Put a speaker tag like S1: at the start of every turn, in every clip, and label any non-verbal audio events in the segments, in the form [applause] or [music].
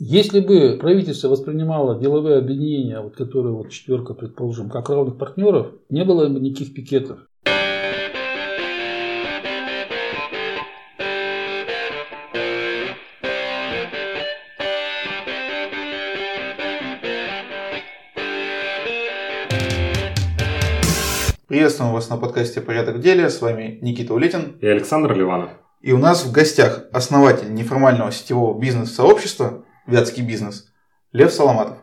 S1: Если бы правительство воспринимало деловые объединения, вот, которые вот четверка, предположим, как равных партнеров, не было бы никаких пикетов.
S2: Приветствуем вас на подкасте «Порядок в деле». С вами Никита Улетин
S3: и Александр Ливанов.
S2: И у нас в гостях основатель неформального сетевого бизнес-сообщества «Вятский бизнес» Лев Соломатов.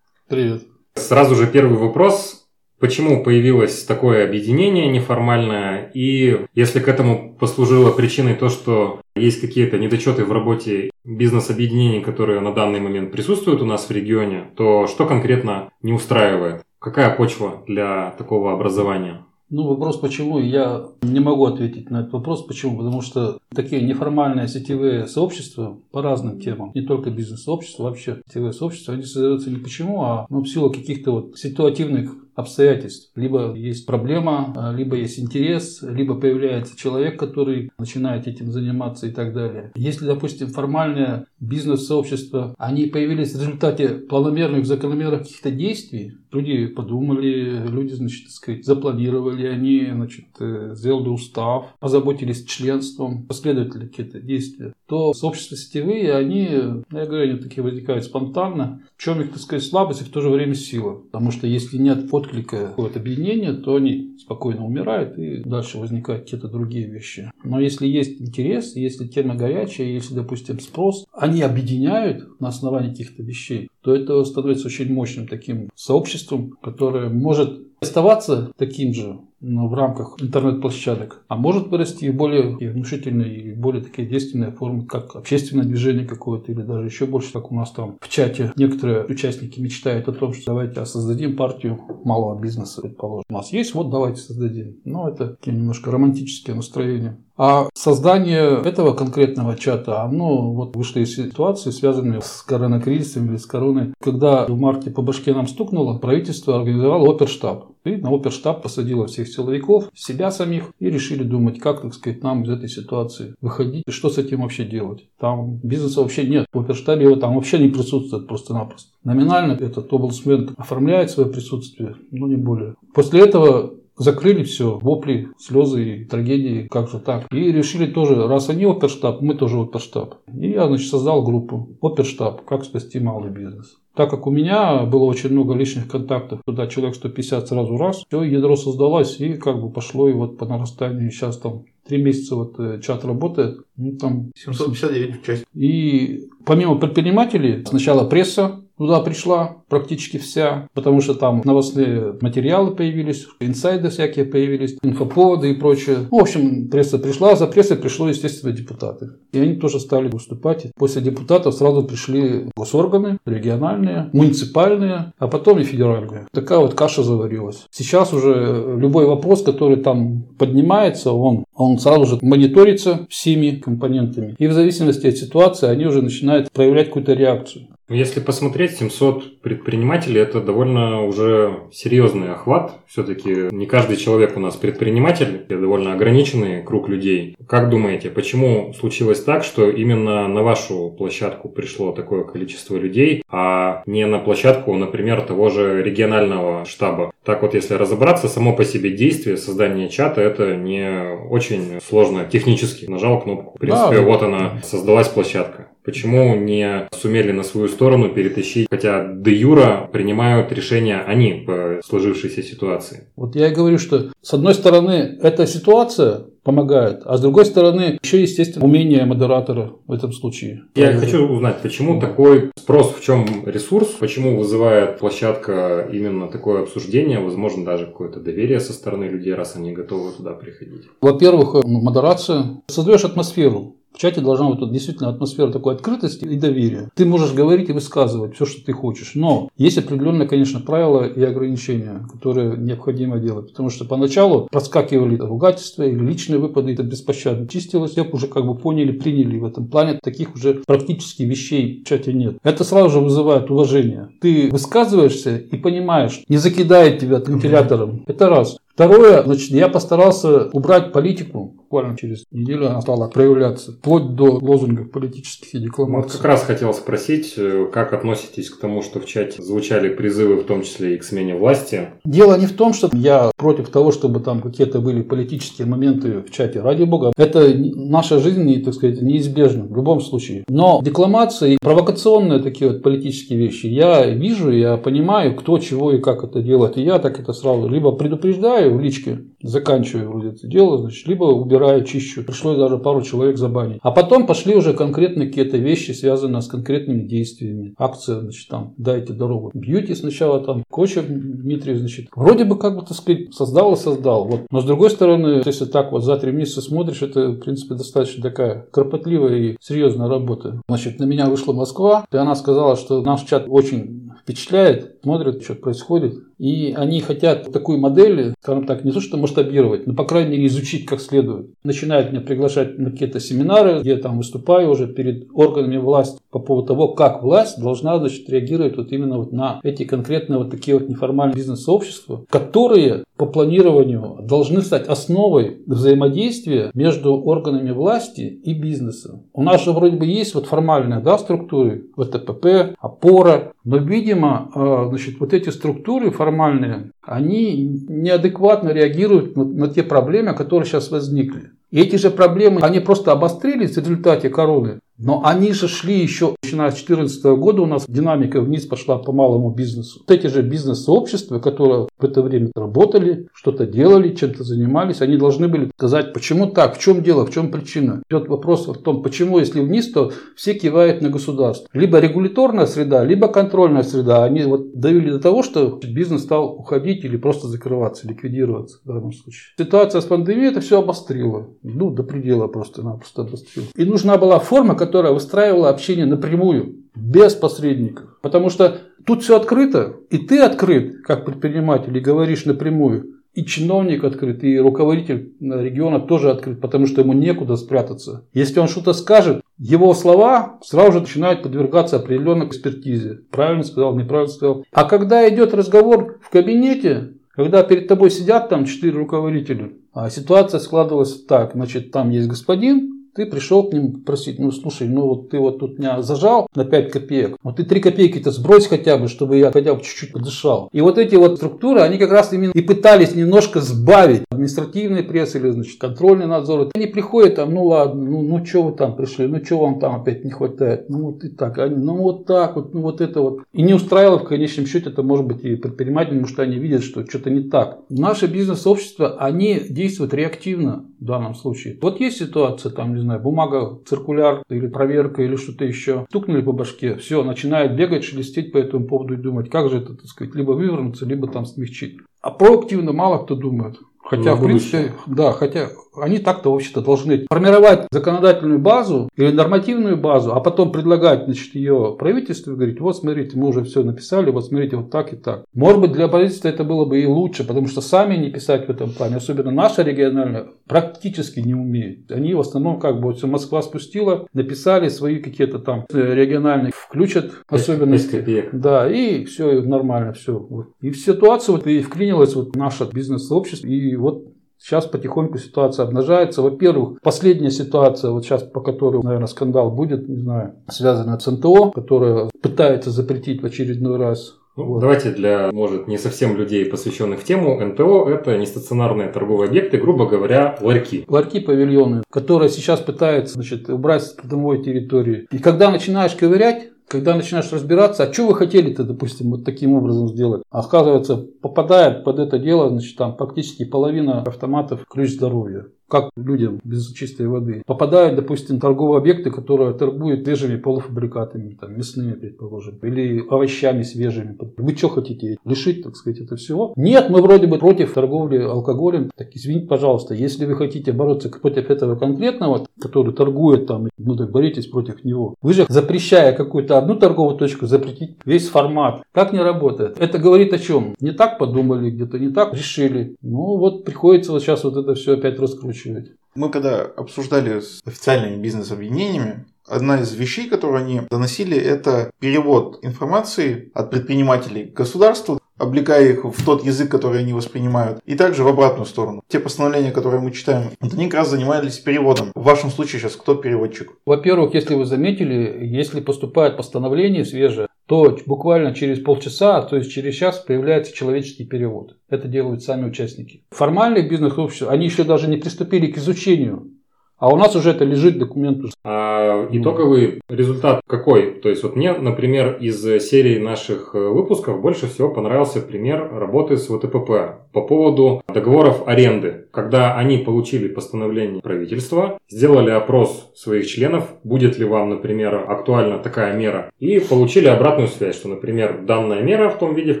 S1: Привет.
S3: Сразу же первый вопрос. Почему появилось такое объединение неформальное? И если к этому послужило причиной то, что есть какие-то недочеты в работе бизнес-объединений, которые на данный момент присутствуют у нас в регионе, то что конкретно не устраивает? Какая почва для такого образования?
S1: Ну, вопрос почему, я не могу ответить на этот вопрос. Почему? Потому что такие неформальные сетевые сообщества по разным темам, не только бизнес-сообщества, вообще сетевые сообщества, они создаются не почему, а ну, в силу каких-то вот ситуативных обстоятельств. Либо есть проблема, а, либо есть интерес, либо появляется человек, который начинает этим заниматься и так далее. Если, допустим, формальное бизнес-сообщество, они появились в результате планомерных, закономерных каких-то действий, люди подумали, люди, значит, так сказать, запланировали, они, значит, э, сделали устав, озаботились членством, последовательно какие-то действия, то сообщества сетевые, они, я говорю, они такие возникают спонтанно. В чем их, так сказать, слабость и в то же время сила. Потому что если нет отклика какого-то объединения, то они спокойно умирают и дальше возникают какие-то другие вещи. Но если есть интерес, если тема горячая, если, допустим, спрос, они объединяют на основании каких-то вещей, то это становится очень мощным таким сообществом, которое может оставаться таким же в рамках интернет-площадок, а может вырасти в более внушительные и более такие действенные формы, как общественное движение какое-то или даже еще больше, как у нас там в чате некоторые участники мечтают о том, что давайте создадим партию малого бизнеса, предположим. У нас есть, вот давайте создадим. Но это такие немножко романтические настроения. А создание этого конкретного чата, оно вот вышло из ситуации, связанной с коронакризисом или с короной. Когда в марте по башке нам стукнуло, правительство организовало оперштаб. И на оперштаб посадило всех силовиков, себя самих, и решили думать, как, так сказать, нам из этой ситуации выходить, и что с этим вообще делать. Там бизнеса вообще нет. В оперштабе его там вообще не присутствует просто-напросто. Номинально этот облсмен оформляет свое присутствие, но не более. После этого Закрыли все, вопли, слезы и трагедии, как же так. И решили тоже, раз они оперштаб, мы тоже оперштаб. И я, значит, создал группу оперштаб, как спасти малый бизнес. Так как у меня было очень много личных контактов, туда человек 150 сразу раз, все, ядро создалось и как бы пошло и вот по нарастанию. Сейчас там три месяца вот э, чат работает. Ну, там
S2: 759 часть.
S1: И помимо предпринимателей, сначала пресса, туда пришла практически вся, потому что там новостные материалы появились, инсайды всякие появились, инфоповоды и прочее. Ну, в общем, пресса пришла, за прессой пришло, естественно, депутаты. И они тоже стали выступать. После депутатов сразу пришли госорганы, региональные, муниципальные, а потом и федеральные. Такая вот каша заварилась. Сейчас уже любой вопрос, который там поднимается, он, он сразу же мониторится всеми компонентами. И в зависимости от ситуации они уже начинают проявлять какую-то реакцию.
S3: Ну, если посмотреть, 700 предпринимателей – это довольно уже серьезный охват. Все-таки не каждый человек у нас предприниматель, это довольно ограниченный круг людей. Как думаете, почему случилось так, что именно на вашу площадку пришло такое количество людей, а не на площадку, например, того же регионального штаба? Так вот, если разобраться, само по себе действие создания чата – это не очень сложно технически. Нажал кнопку. В принципе, да, вот она, создалась площадка. Почему не сумели на свою сторону перетащить, хотя де юра принимают решения они по сложившейся ситуации?
S1: Вот я и говорю, что с одной стороны эта ситуация помогает, а с другой стороны еще, естественно, умение модератора в этом случае.
S3: Я хочу узнать, почему такой спрос, в чем ресурс, почему вызывает площадка именно такое обсуждение, возможно, даже какое-то доверие со стороны людей, раз они готовы туда приходить?
S1: Во-первых, модерация. Создаешь атмосферу в чате должна быть действительно атмосфера такой открытости и доверия. Ты можешь говорить и высказывать все, что ты хочешь. Но есть определенные, конечно, правила и ограничения, которые необходимо делать. Потому что поначалу проскакивали ругательства или личные выпады, это беспощадно чистилось. Все уже как бы поняли, приняли в этом плане. Таких уже практически вещей в чате нет. Это сразу же вызывает уважение. Ты высказываешься и понимаешь, не закидает тебя вентилятором. Это раз. Второе, значит, я постарался убрать политику. Буквально через неделю она стала проявляться. Вплоть до лозунгов политических и декламаций.
S3: Вот как раз хотел спросить, э, как относитесь к тому, что в чате звучали призывы, в том числе и к смене власти?
S1: Дело не в том, что я против того, чтобы там какие-то были политические моменты в чате. Ради бога. Это наша жизнь, так сказать, неизбежна в любом случае. Но декламации, провокационные такие вот политические вещи, я вижу, я понимаю, кто чего и как это делает. И я так это сразу либо предупреждаю в личке, заканчиваю вроде это дело, значит, либо убираю, чищу. Пришлось даже пару человек забанить. А потом пошли уже конкретные какие-то вещи, связанные с конкретными действиями. Акция, значит, там, дайте дорогу. Бьюти сначала там, Кочев Дмитрий, значит, вроде бы как бы, так сказать, создал и создал. Вот. Но с другой стороны, если так вот за три месяца смотришь, это, в принципе, достаточно такая кропотливая и серьезная работа. Значит, на меня вышла Москва, и она сказала, что наш чат очень впечатляет, смотрят, что происходит. И они хотят такую модель, скажем так, не то что масштабировать, но, по крайней мере, изучить как следует. Начинают меня приглашать на какие-то семинары, где я там выступаю уже перед органами власти по поводу того, как власть должна значит, реагировать вот именно вот на эти конкретные вот такие вот неформальные бизнес-сообщества, которые по планированию должны стать основой взаимодействия между органами власти и бизнесом. У нас же вроде бы есть вот формальные да, структуры, ВТПП, опора, но, видимо, э, значит, вот эти структуры формальные, они неадекватно реагируют на те проблемы, которые сейчас возникли. И эти же проблемы, они просто обострились в результате короны. Но они же шли еще, начиная с 2014 года, у нас динамика вниз пошла по малому бизнесу. Вот эти же бизнес-сообщества, которые в это время работали, что-то делали, чем-то занимались, они должны были сказать, почему так, в чем дело, в чем причина. Идет вопрос в том, почему, если вниз, то все кивают на государство. Либо регуляторная среда, либо контрольная среда. Они вот довели до того, что бизнес стал уходить или просто закрываться, ликвидироваться в данном случае. Ситуация с пандемией это все обострила. Ну, до предела просто-напросто обострила. И нужна была форма, которая выстраивала общение напрямую, без посредников. Потому что тут все открыто, и ты открыт, как предприниматель, и говоришь напрямую. И чиновник открыт, и руководитель региона тоже открыт, потому что ему некуда спрятаться. Если он что-то скажет, его слова сразу же начинают подвергаться определенной экспертизе. Правильно сказал, неправильно сказал. А когда идет разговор в кабинете, когда перед тобой сидят там четыре руководителя, а ситуация складывалась так, значит, там есть господин, ты пришел к ним просить, ну слушай, ну вот ты вот тут меня зажал на 5 копеек, вот ты 3 копейки-то сбрось хотя бы, чтобы я хотя бы чуть-чуть подышал. И вот эти вот структуры, они как раз именно и пытались немножко сбавить административный пресс или значит контрольный надзор. Они приходят там, ну ладно, ну, ну что вы там пришли, ну что вам там опять не хватает, ну вот и так, они, ну вот так вот, ну вот это вот. И не устраивало в конечном счете это может быть и предпринимателям, потому что они видят, что что-то не так. Наше бизнес-сообщество, они действуют реактивно в данном случае. Вот есть ситуация, там, не знаю, бумага, циркуляр или проверка или что-то еще. Стукнули по башке, все, начинает бегать, шелестеть по этому поводу и думать, как же это, так сказать, либо вывернуться, либо там смягчить. А проактивно мало кто думает. Хотя, в принципе, да, хотя они так-то вообще-то должны формировать законодательную базу или нормативную базу, а потом предлагать значит, ее правительству и говорить, вот смотрите, мы уже все написали, вот смотрите, вот так и так. Может быть, для правительства это было бы и лучше, потому что сами не писать в этом плане, особенно наша региональная, практически не умеют. Они в основном как бы вот все Москва спустила, написали свои какие-то там э, региональные, включат особенности. Да, и все нормально, все. И в ситуацию вот и вклинилось вот наше бизнес-сообщество, и вот Сейчас потихоньку ситуация обнажается. Во-первых, последняя ситуация, вот сейчас по которой, наверное, скандал будет, не знаю, связанная с НТО, которая пытается запретить в очередной раз
S3: ну, вот. Давайте для, может, не совсем людей, посвященных в тему, НТО – это нестационарные торговые объекты, грубо говоря, ларьки.
S1: Ларьки, павильоны, которые сейчас пытаются значит, убрать с придомовой территории. И когда начинаешь ковырять, когда начинаешь разбираться, а что вы хотели-то, допустим, вот таким образом сделать? А оказывается, попадает под это дело, значит, там практически половина автоматов ключ здоровья как людям без чистой воды. Попадают, допустим, торговые объекты, которые торгуют свежими полуфабрикатами, там, мясными, предположим, или овощами свежими. Вы что хотите? Лишить, так сказать, это всего? Нет, мы вроде бы против торговли алкоголем. Так извините, пожалуйста, если вы хотите бороться против этого конкретного, который торгует там, ну так боритесь против него. Вы же, запрещая какую-то одну торговую точку, запретить весь формат. Как не работает? Это говорит о чем? Не так подумали, где-то не так решили. Ну вот приходится вот сейчас вот это все опять раскручивать раскручивать.
S2: Мы когда обсуждали с официальными бизнес-объединениями, одна из вещей, которую они доносили, это перевод информации от предпринимателей к государству облекая их в тот язык, который они воспринимают. И также в обратную сторону. Те постановления, которые мы читаем, вот они как раз занимались переводом. В вашем случае сейчас кто переводчик?
S1: Во-первых, если вы заметили, если поступает постановление свежее, то буквально через полчаса, то есть через час появляется человеческий перевод. Это делают сами участники. Формальные бизнес-общества, они еще даже не приступили к изучению а у нас уже это лежит документ.
S3: А итоговый результат какой? То есть вот мне, например, из серии наших э, выпусков больше всего понравился пример работы с ВТПП по поводу договоров аренды. Когда они получили постановление правительства, сделали опрос своих членов, будет ли вам, например, актуальна такая мера, и получили обратную связь, что, например, данная мера в том виде, в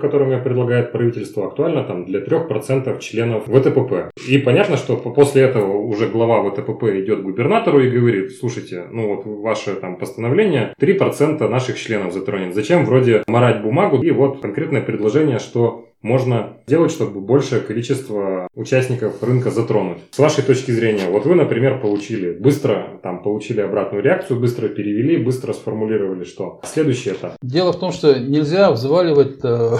S3: котором ее предлагает правительство, актуальна там, для 3% членов ВТПП. И понятно, что после этого уже глава ВТПП идет к губернатору и говорит, слушайте, ну вот ваше там постановление 3% наших членов затронет. Зачем вроде морать бумагу? И вот конкретное предложение, что можно делать, чтобы большее количество участников рынка затронуть. С вашей точки зрения, вот вы, например, получили, быстро там получили обратную реакцию, быстро перевели, быстро сформулировали, что следующий этап.
S1: Дело в том, что нельзя взваливать э,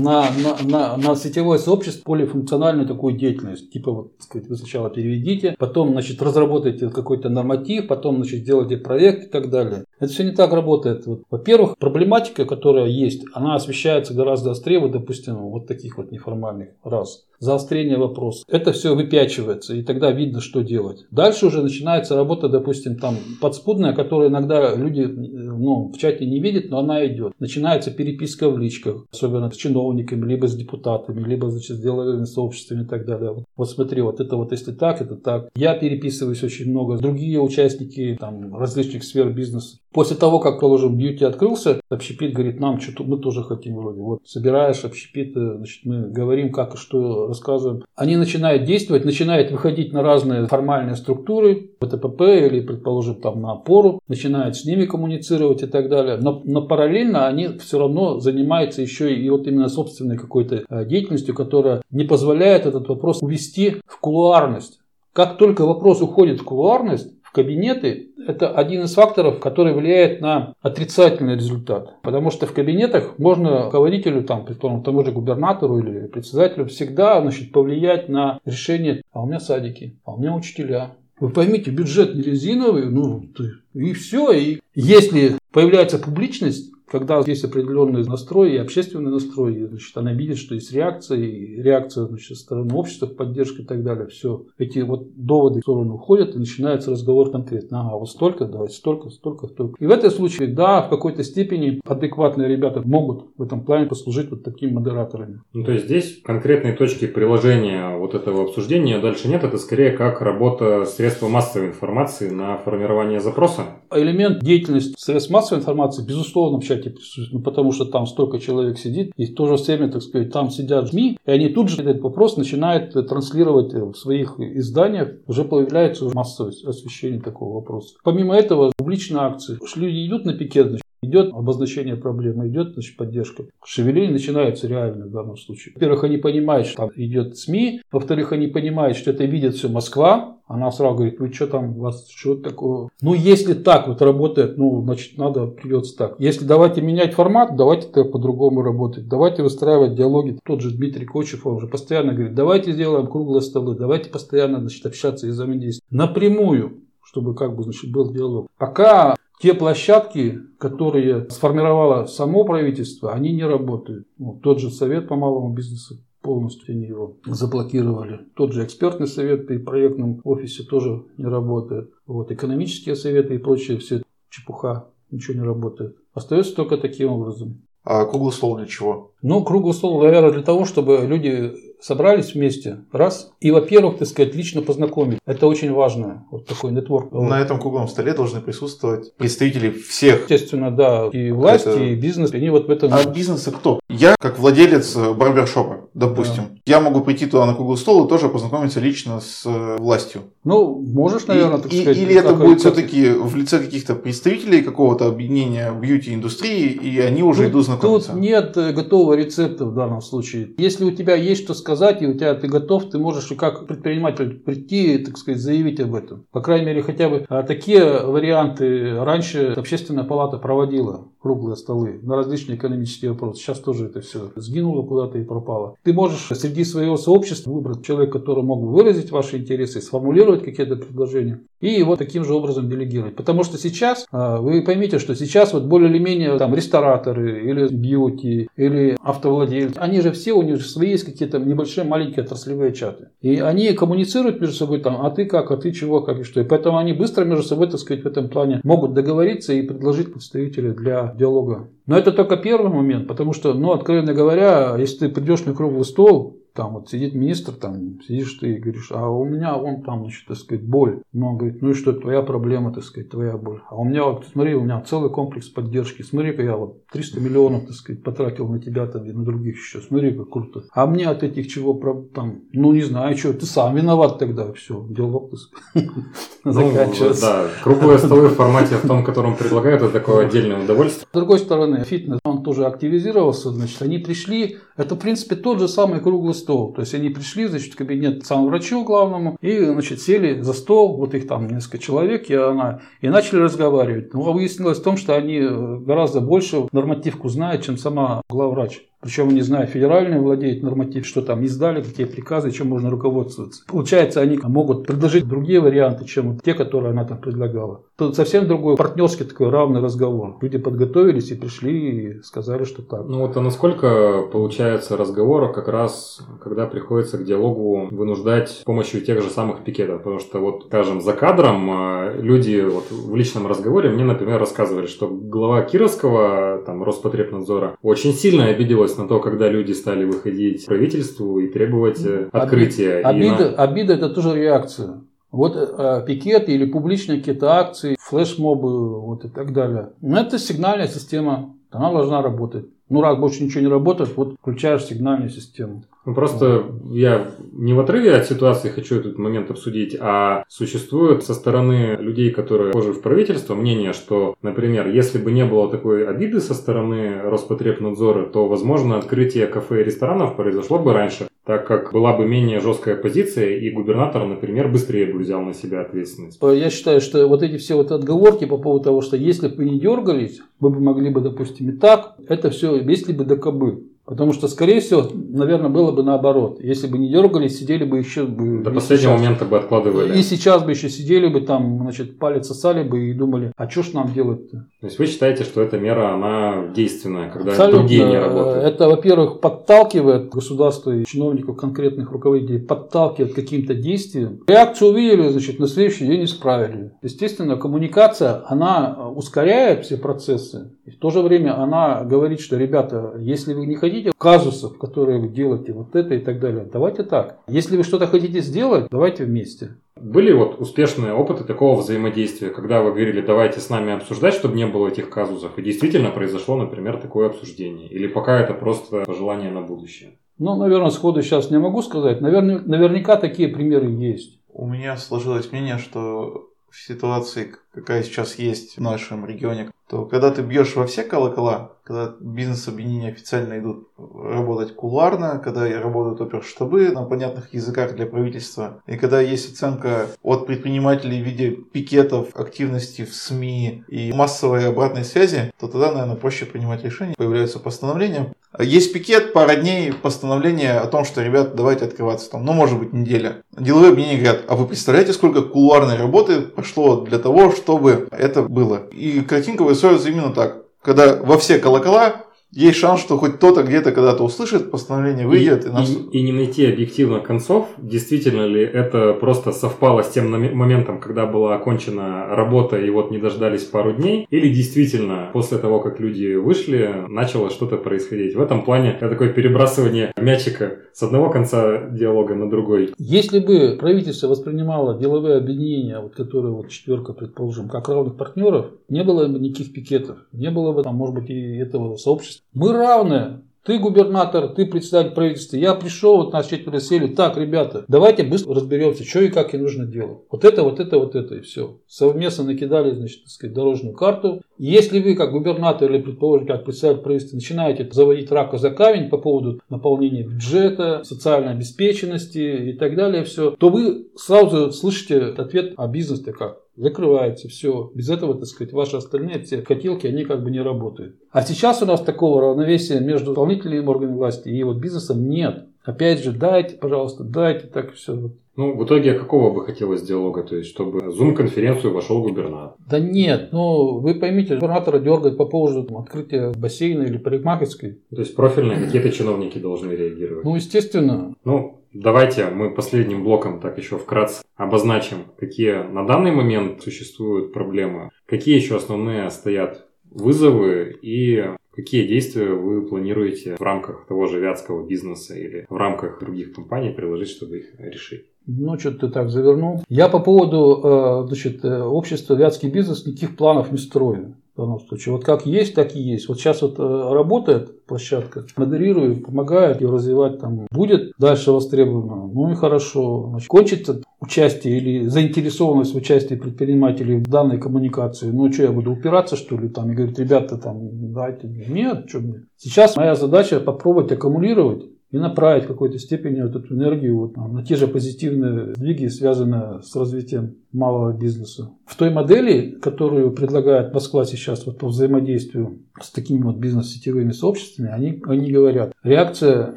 S1: на, на, на, на сетевое сообщество полифункциональную такую деятельность. Типа, вот, сказать, вы сначала переведите, потом, значит, разработайте какой-то норматив, потом, значит, сделайте проект и так далее. Это все не так работает. Во-первых, проблематика, которая есть, она освещается гораздо острее, вот, допустим, вот таких вот неформальных раз. Заострение вопроса. Это все выпячивается, и тогда видно, что делать. Дальше уже начинается работа, допустим, там подспудная, которую иногда люди ну, в чате не видят, но она идет. Начинается переписка в личках, особенно с чиновниками, либо с депутатами, либо значит, с деловыми сообществами и так далее. Вот, вот смотри, вот это вот если так, это так. Я переписываюсь очень много. Другие участники там, различных сфер бизнеса. После того, как, положим, бьюти открылся, общепит говорит, нам что-то мы тоже хотим вроде. Вот собираешь общепит, значит, мы говорим, как и что рассказываем. Они начинают действовать, начинают выходить на разные формальные структуры, ПТПП или, предположим, там на опору, начинают с ними коммуницировать и так далее. Но, но параллельно они все равно занимаются еще и вот именно собственной какой-то э, деятельностью, которая не позволяет этот вопрос увести в кулуарность. Как только вопрос уходит в кулуарность, кабинеты – это один из факторов, который влияет на отрицательный результат. Потому что в кабинетах можно руководителю, там, предположим, тому же губернатору или председателю всегда значит, повлиять на решение, а у меня садики, а у меня учителя. Вы поймите, бюджет не резиновый, ну, и все. И если появляется публичность, когда есть определенный настрой и общественный настрой, значит, она видит, что есть реакция, и реакция значит, со стороны общества, поддержка и так далее, все. Эти вот доводы в сторону уходят, и начинается разговор конкретно. Ага, вот столько, давайте столько, столько, столько. И в этом случае, да, в какой-то степени адекватные ребята могут в этом плане послужить вот такими модераторами.
S3: Ну, то есть здесь конкретной точки приложения вот этого обсуждения дальше нет, это скорее как работа средства массовой информации на формирование запроса.
S1: Элемент деятельности средств массовой информации, безусловно, в чате ну, потому что там столько человек сидит, и в то же время, так сказать, там сидят СМИ, и они тут же этот вопрос начинают транслировать в своих изданиях, уже появляется массовое освещение такого вопроса. Помимо этого, публичные акции. Люди идут на пикет, Идет обозначение проблемы, идет значит, поддержка. Шевеление начинается реально в данном случае. Во-первых, они понимают, что там идет СМИ. Во-вторых, они понимают, что это видит все Москва. Она сразу говорит, вы что там, у вас что такое? Ну, если так вот работает, ну, значит, надо, придется так. Если давайте менять формат, давайте это по-другому работать. Давайте выстраивать диалоги. Тот же Дмитрий Кочев уже постоянно говорит, давайте сделаем круглые столы, давайте постоянно, значит, общаться и взаимодействовать. Напрямую чтобы как бы, значит, был диалог. Пока те площадки, которые сформировало само правительство, они не работают. Вот тот же совет по малому бизнесу полностью они его заблокировали. Тот же экспертный совет при проектном офисе тоже не работает. Вот, экономические советы и прочее, все чепуха, ничего не работает. Остается только таким образом.
S2: А круглый стол для чего?
S1: Ну, круглый стол, наверное, для того, чтобы люди собрались вместе, раз, и, во-первых, так сказать, лично познакомить. Это очень важно, вот такой нетворк.
S2: На этом круглом столе должны присутствовать представители всех.
S1: Естественно, да, и власти, Это... и бизнес, они вот в этом...
S2: А бизнесы кто? Я, как владелец э, барбершопа, допустим, да. я могу прийти туда на круглый стол и тоже познакомиться лично с э, властью.
S1: Ну, можешь, наверное,
S2: и,
S1: так сказать.
S2: Или это будет все-таки в лице каких-то представителей какого-то объединения бьюти-индустрии, и они уже тут, идут знакомиться?
S1: Тут нет э, готового рецепта в данном случае. Если у тебя есть что сказать, сказать, и у тебя ты готов, ты можешь как предприниматель прийти, так сказать, заявить об этом. По крайней мере, хотя бы а, такие варианты раньше общественная палата проводила. Круглые столы на различные экономические вопросы. Сейчас тоже это все сгинуло куда-то и пропало. Ты можешь среди своего сообщества выбрать человека, который мог бы выразить ваши интересы, сформулировать какие-то предложения и его таким же образом делегировать. Потому что сейчас, а, вы поймите, что сейчас вот более или менее там рестораторы или бьюти или автовладельцы, они же все, у них же свои есть какие-то небольшие маленькие отраслевые чаты. И они коммуницируют между собой там, а ты как, а ты чего, как и что. И поэтому они быстро между собой, так сказать, в этом плане могут договориться и предложить представителя для диалога. Но это только первый момент, потому что, ну, откровенно говоря, если ты придешь на круглый стол, там вот сидит министр, там сидишь ты и говоришь, а у меня вон там, значит, так сказать, боль. Но он говорит, ну и что, твоя проблема, так сказать, твоя боль. А у меня вот, смотри, у меня целый комплекс поддержки. Смотри-ка я вот 300 миллионов, так сказать, потратил на тебя там и на других еще. Смотри, как круто. А мне от этих чего, там, ну не знаю, что, ты сам виноват тогда. Все, диалог, так сказать, [laughs]
S3: ну, заканчивается. Да, круглые столы в формате в том, котором предлагают, это такое отдельное удовольствие.
S1: С другой стороны, фитнес, он тоже активизировался, значит, они пришли, это, в принципе, тот же самый круглый стол. То есть они пришли, значит, в кабинет самому врачу главному и, значит, сели за стол, вот их там несколько человек, и она, и начали разговаривать. Ну, а выяснилось в том, что они э, гораздо больше нормативку знают, чем сама главврач. Причем, не знаю, федеральные владеют норматив, что там издали, какие приказы, чем можно руководствоваться. Получается, они могут предложить другие варианты, чем те, которые она там предлагала. Тут совсем другой партнерский такой равный разговор. Люди подготовились и пришли и сказали, что так.
S3: Ну вот а насколько получается разговора как раз, когда приходится к диалогу вынуждать с помощью тех же самых пикетов? Потому что вот, скажем, за кадром а, люди вот в личном разговоре мне, например, рассказывали, что глава Кировского, там, Роспотребнадзора, очень сильно обиделась на то, когда люди стали выходить к правительству и требовать э, открытия.
S1: Обида, на... обида это тоже реакция. Вот э, пикеты или публичные какие-то акции, флешмобы вот и так далее. Но это сигнальная система, она должна работать. Ну, раз больше ничего не работает, вот включаешь сигнальную систему.
S3: Ну, просто я не в отрыве от ситуации хочу этот момент обсудить, а существует со стороны людей, которые вхожи в правительство, мнение, что, например, если бы не было такой обиды со стороны Роспотребнадзора, то, возможно, открытие кафе и ресторанов произошло бы раньше, так как была бы менее жесткая позиция, и губернатор, например, быстрее бы взял на себя ответственность.
S1: Я считаю, что вот эти все вот отговорки по поводу того, что если бы не дергались, мы бы могли бы, допустим, и так, это все, если бы да кобы. Потому что, скорее всего, наверное, было бы наоборот. Если бы не дергались, сидели бы еще бы.
S3: До последнего сейчас. момента бы откладывали.
S1: И сейчас бы еще сидели бы там, значит, палец сосали бы и думали, а что ж нам делать-то?
S3: То есть вы считаете, что эта мера, она действенная, когда Абсолютно. другие не работают?
S1: Это, во-первых, подталкивает государство и чиновников, конкретных руководителей, подталкивает к каким-то действиям. Реакцию увидели, значит, на следующий день исправили. Естественно, коммуникация, она ускоряет все процессы. И в то же время она говорит, что, ребята, если вы не хотите казусов, которые вы делаете, вот это и так далее, давайте так. Если вы что-то хотите сделать, давайте вместе.
S3: Были вот успешные опыты такого взаимодействия, когда вы говорили, давайте с нами обсуждать, чтобы не было этих казусов, и действительно произошло, например, такое обсуждение? Или пока это просто пожелание на будущее?
S1: Ну, наверное, сходу сейчас не могу сказать. Наверное, наверняка такие примеры есть.
S2: У меня сложилось мнение, что ситуации, какая сейчас есть в нашем регионе, то когда ты бьешь во все колокола, когда бизнес-объединения официально идут работать кулуарно, когда работают оперштабы на понятных языках для правительства, и когда есть оценка от предпринимателей в виде пикетов, активности в СМИ и массовой обратной связи, то тогда, наверное, проще принимать решения. Появляются постановления. Есть пикет, пара дней, постановление о том, что, ребят, давайте открываться там, ну, может быть, неделя. Деловые объединения говорят, а вы представляете, сколько кулуарной работы пошло для того, чтобы это было? И картинка вырисовывается именно так когда во все колокола есть шанс, что хоть кто-то где-то когда-то услышит, постановление выйдет.
S3: И, и, нас... и, и не найти объективно концов, действительно ли это просто совпало с тем моментом, когда была окончена работа и вот не дождались пару дней, или действительно после того, как люди вышли, начало что-то происходить. В этом плане это такое перебрасывание мячика с одного конца диалога на другой.
S1: Если бы правительство воспринимало деловые объединения, вот, которые вот четверка, предположим, как равных партнеров, не было бы никаких пикетов, не было бы там, может быть, и этого сообщества мы равны. Ты губернатор, ты председатель правительства. Я пришел, вот нас четверо сели. Так, ребята, давайте быстро разберемся, что и как и нужно делать. Вот это, вот это, вот это и все. Совместно накидали, значит, так сказать, дорожную карту. Если вы, как губернатор или, предположим, как председатель правительства, начинаете заводить рака за камень по поводу наполнения бюджета, социальной обеспеченности и так далее, все, то вы сразу слышите ответ, а бизнес-то как? Закрывается, все. Без этого, так сказать, ваши остальные все хотелки, они как бы не работают. А сейчас у нас такого равновесия между исполнительными органами власти и вот бизнесом нет. Опять же, дайте, пожалуйста, дайте, так все.
S3: Ну, в итоге какого бы хотелось диалога? То есть, чтобы Zoom-конференцию вошел губернатор?
S1: Да нет, ну, вы поймите, губернатора дергать по поводу там, открытия бассейна или парикмахерской.
S3: То есть, профильные какие-то чиновники должны реагировать?
S1: Ну, естественно.
S3: Ну, Давайте мы последним блоком так еще вкратце обозначим, какие на данный момент существуют проблемы, какие еще основные стоят вызовы и какие действия вы планируете в рамках того же вятского бизнеса или в рамках других компаний приложить, чтобы их решить.
S1: Ну, что-то ты так завернул. Я по поводу э, значит, э, общества «Вятский бизнес» никаких планов не строю в данном случае. Вот как есть, так и есть. Вот сейчас вот э, работает площадка, модерирую, помогает ее развивать там. Будет дальше востребовано, ну и хорошо. Значит, кончится участие или заинтересованность в участии предпринимателей в данной коммуникации. Ну что, я буду упираться что ли там и говорить, ребята, там, дайте. Нет, что мне. Сейчас моя задача попробовать аккумулировать и направить в какой-то степени вот эту энергию вот, на те же позитивные сдвиги, связанные с развитием малого бизнеса. В той модели, которую предлагает Москва сейчас вот по взаимодействию с такими вот бизнес-сетевыми сообществами, они, они говорят, реакция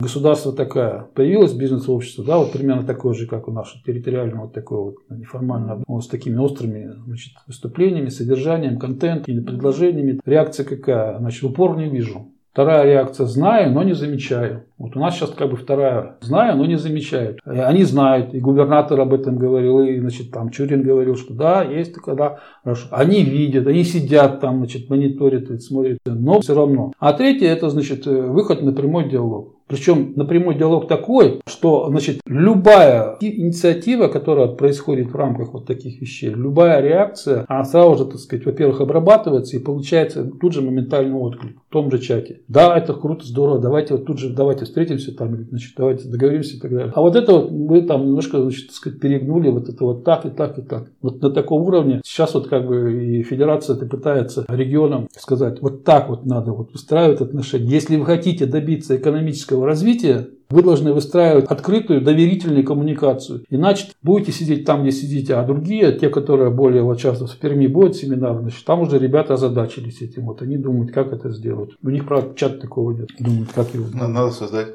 S1: государства такая, появилось бизнес-сообщество, да, вот примерно такое же, как у нас, территориально вот такое вот неформальное, вот с такими острыми значит, выступлениями, содержанием, контентом, предложениями. Реакция какая? Значит, упор не вижу. Вторая реакция – знаю, но не замечаю. Вот у нас сейчас как бы вторая – знаю, но не замечают. Они знают, и губернатор об этом говорил, и значит, там Чурин говорил, что да, есть такое, да, хорошо. Они видят, они сидят там, значит, мониторят, смотрят, но все равно. А третье – это, значит, выход на прямой диалог. Причем напрямой диалог такой, что значит, любая инициатива, которая происходит в рамках вот таких вещей, любая реакция, она сразу же, так сказать, во-первых, обрабатывается и получается тут же моментальный отклик в том же чате. Да, это круто, здорово, давайте вот тут же, давайте встретимся там, значит, давайте договоримся и так далее. А вот это вот мы там немножко, значит, так сказать, перегнули вот это вот так и так и так. Вот на таком уровне сейчас вот как бы и федерация это пытается регионам сказать, вот так вот надо вот выстраивать отношения. Если вы хотите добиться экономического экономического развития вы должны выстраивать открытую, доверительную коммуникацию. Иначе будете сидеть там, где сидите, а другие, те, которые более вот часто в Перми будет семинар, значит, там уже ребята озадачились этим. Вот они думают, как это сделать. У них, правда, чат такого нет. Думают, как его.
S2: Надо, надо создать.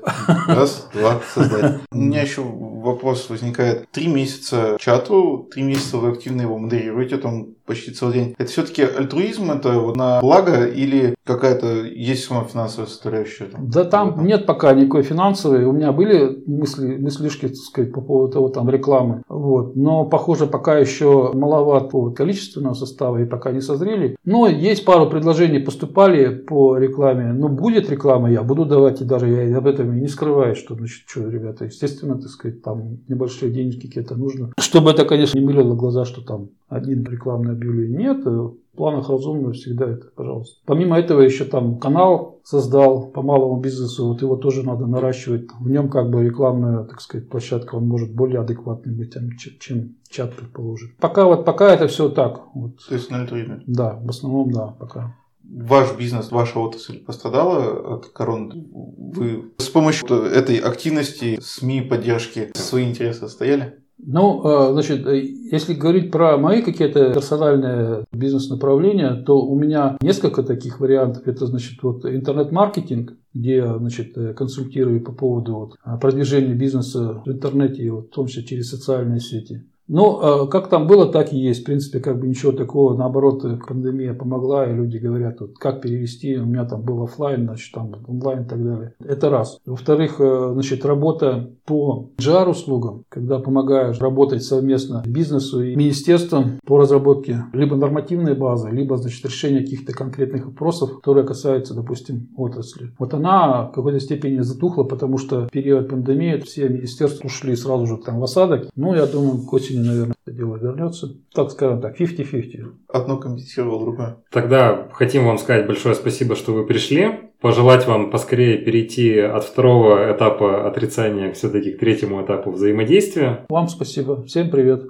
S2: Раз, два, создать. У меня еще вопрос возникает. Три месяца чату, три месяца вы активно его модерируете, там почти целый день. Это все-таки альтруизм, это вот на благо или какая-то есть сама финансовая составляющая?
S1: Там? Да там нет пока никакой финансовой у меня были мысли, мыслишки, так сказать, по поводу того, там, рекламы. Вот. Но, похоже, пока еще маловат по количественного состава и пока не созрели. Но есть пару предложений поступали по рекламе. Но будет реклама, я буду давать, и даже я об этом и не скрываю, что, значит, что, ребята, естественно, так сказать, там небольшие денежки какие-то нужно. Чтобы это, конечно, не мылило глаза, что там один рекламный объявление. Нет, в планах разумного всегда это, пожалуйста. Помимо этого еще там канал создал по малому бизнесу, вот его тоже надо наращивать. В нем как бы рекламная, так сказать, площадка, он может более адекватный быть, чем чат, предположим. Пока вот пока это все так. Вот.
S2: То есть на альтруизме?
S1: Да, в основном да, пока.
S2: Ваш бизнес, ваша отрасль пострадала от короны? Вы с помощью этой активности, СМИ, поддержки свои интересы стояли?
S1: Ну, э, значит, э, если говорить про мои какие-то персональные бизнес-направления, то у меня несколько таких вариантов. Это, значит, вот интернет-маркетинг, где я, значит, э, консультирую по поводу вот, продвижения бизнеса в интернете, вот, в том числе через социальные сети. Ну, как там было, так и есть. В принципе, как бы ничего такого. Наоборот, пандемия помогла, и люди говорят, вот, как перевести. У меня там был офлайн, значит, там онлайн и так далее. Это раз. Во-вторых, значит, работа по JAR-услугам, когда помогаешь работать совместно бизнесу и министерством по разработке либо нормативной базы, либо значит, решения каких-то конкретных вопросов, которые касаются, допустим, отрасли. Вот она в какой-то степени затухла, потому что в период пандемии все министерства ушли сразу же там в осадок. Ну, я думаю, к осени, наверное, это дело вернется. Так скажем так, 50-50.
S2: Одно компенсировало другое.
S3: Тогда хотим вам сказать большое спасибо, что вы пришли пожелать вам поскорее перейти от второго этапа отрицания все-таки к третьему этапу взаимодействия.
S1: Вам спасибо. Всем привет.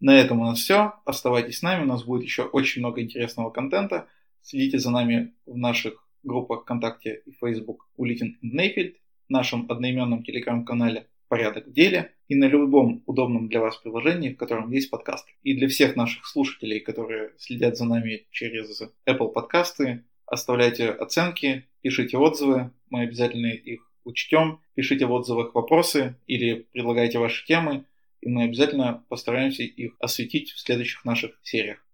S2: На этом у нас все. Оставайтесь с нами. У нас будет еще очень много интересного контента. Следите за нами в наших группах ВКонтакте и Facebook Улитин Нейфельд, в нашем одноименном телеграм-канале «Порядок в деле».
S4: И на любом удобном для вас приложении, в котором есть подкасты. И для всех наших слушателей, которые следят за нами через Apple подкасты, оставляйте оценки, пишите отзывы, мы обязательно их учтем, пишите в отзывах вопросы или предлагайте ваши темы, и мы обязательно постараемся их осветить в следующих наших сериях.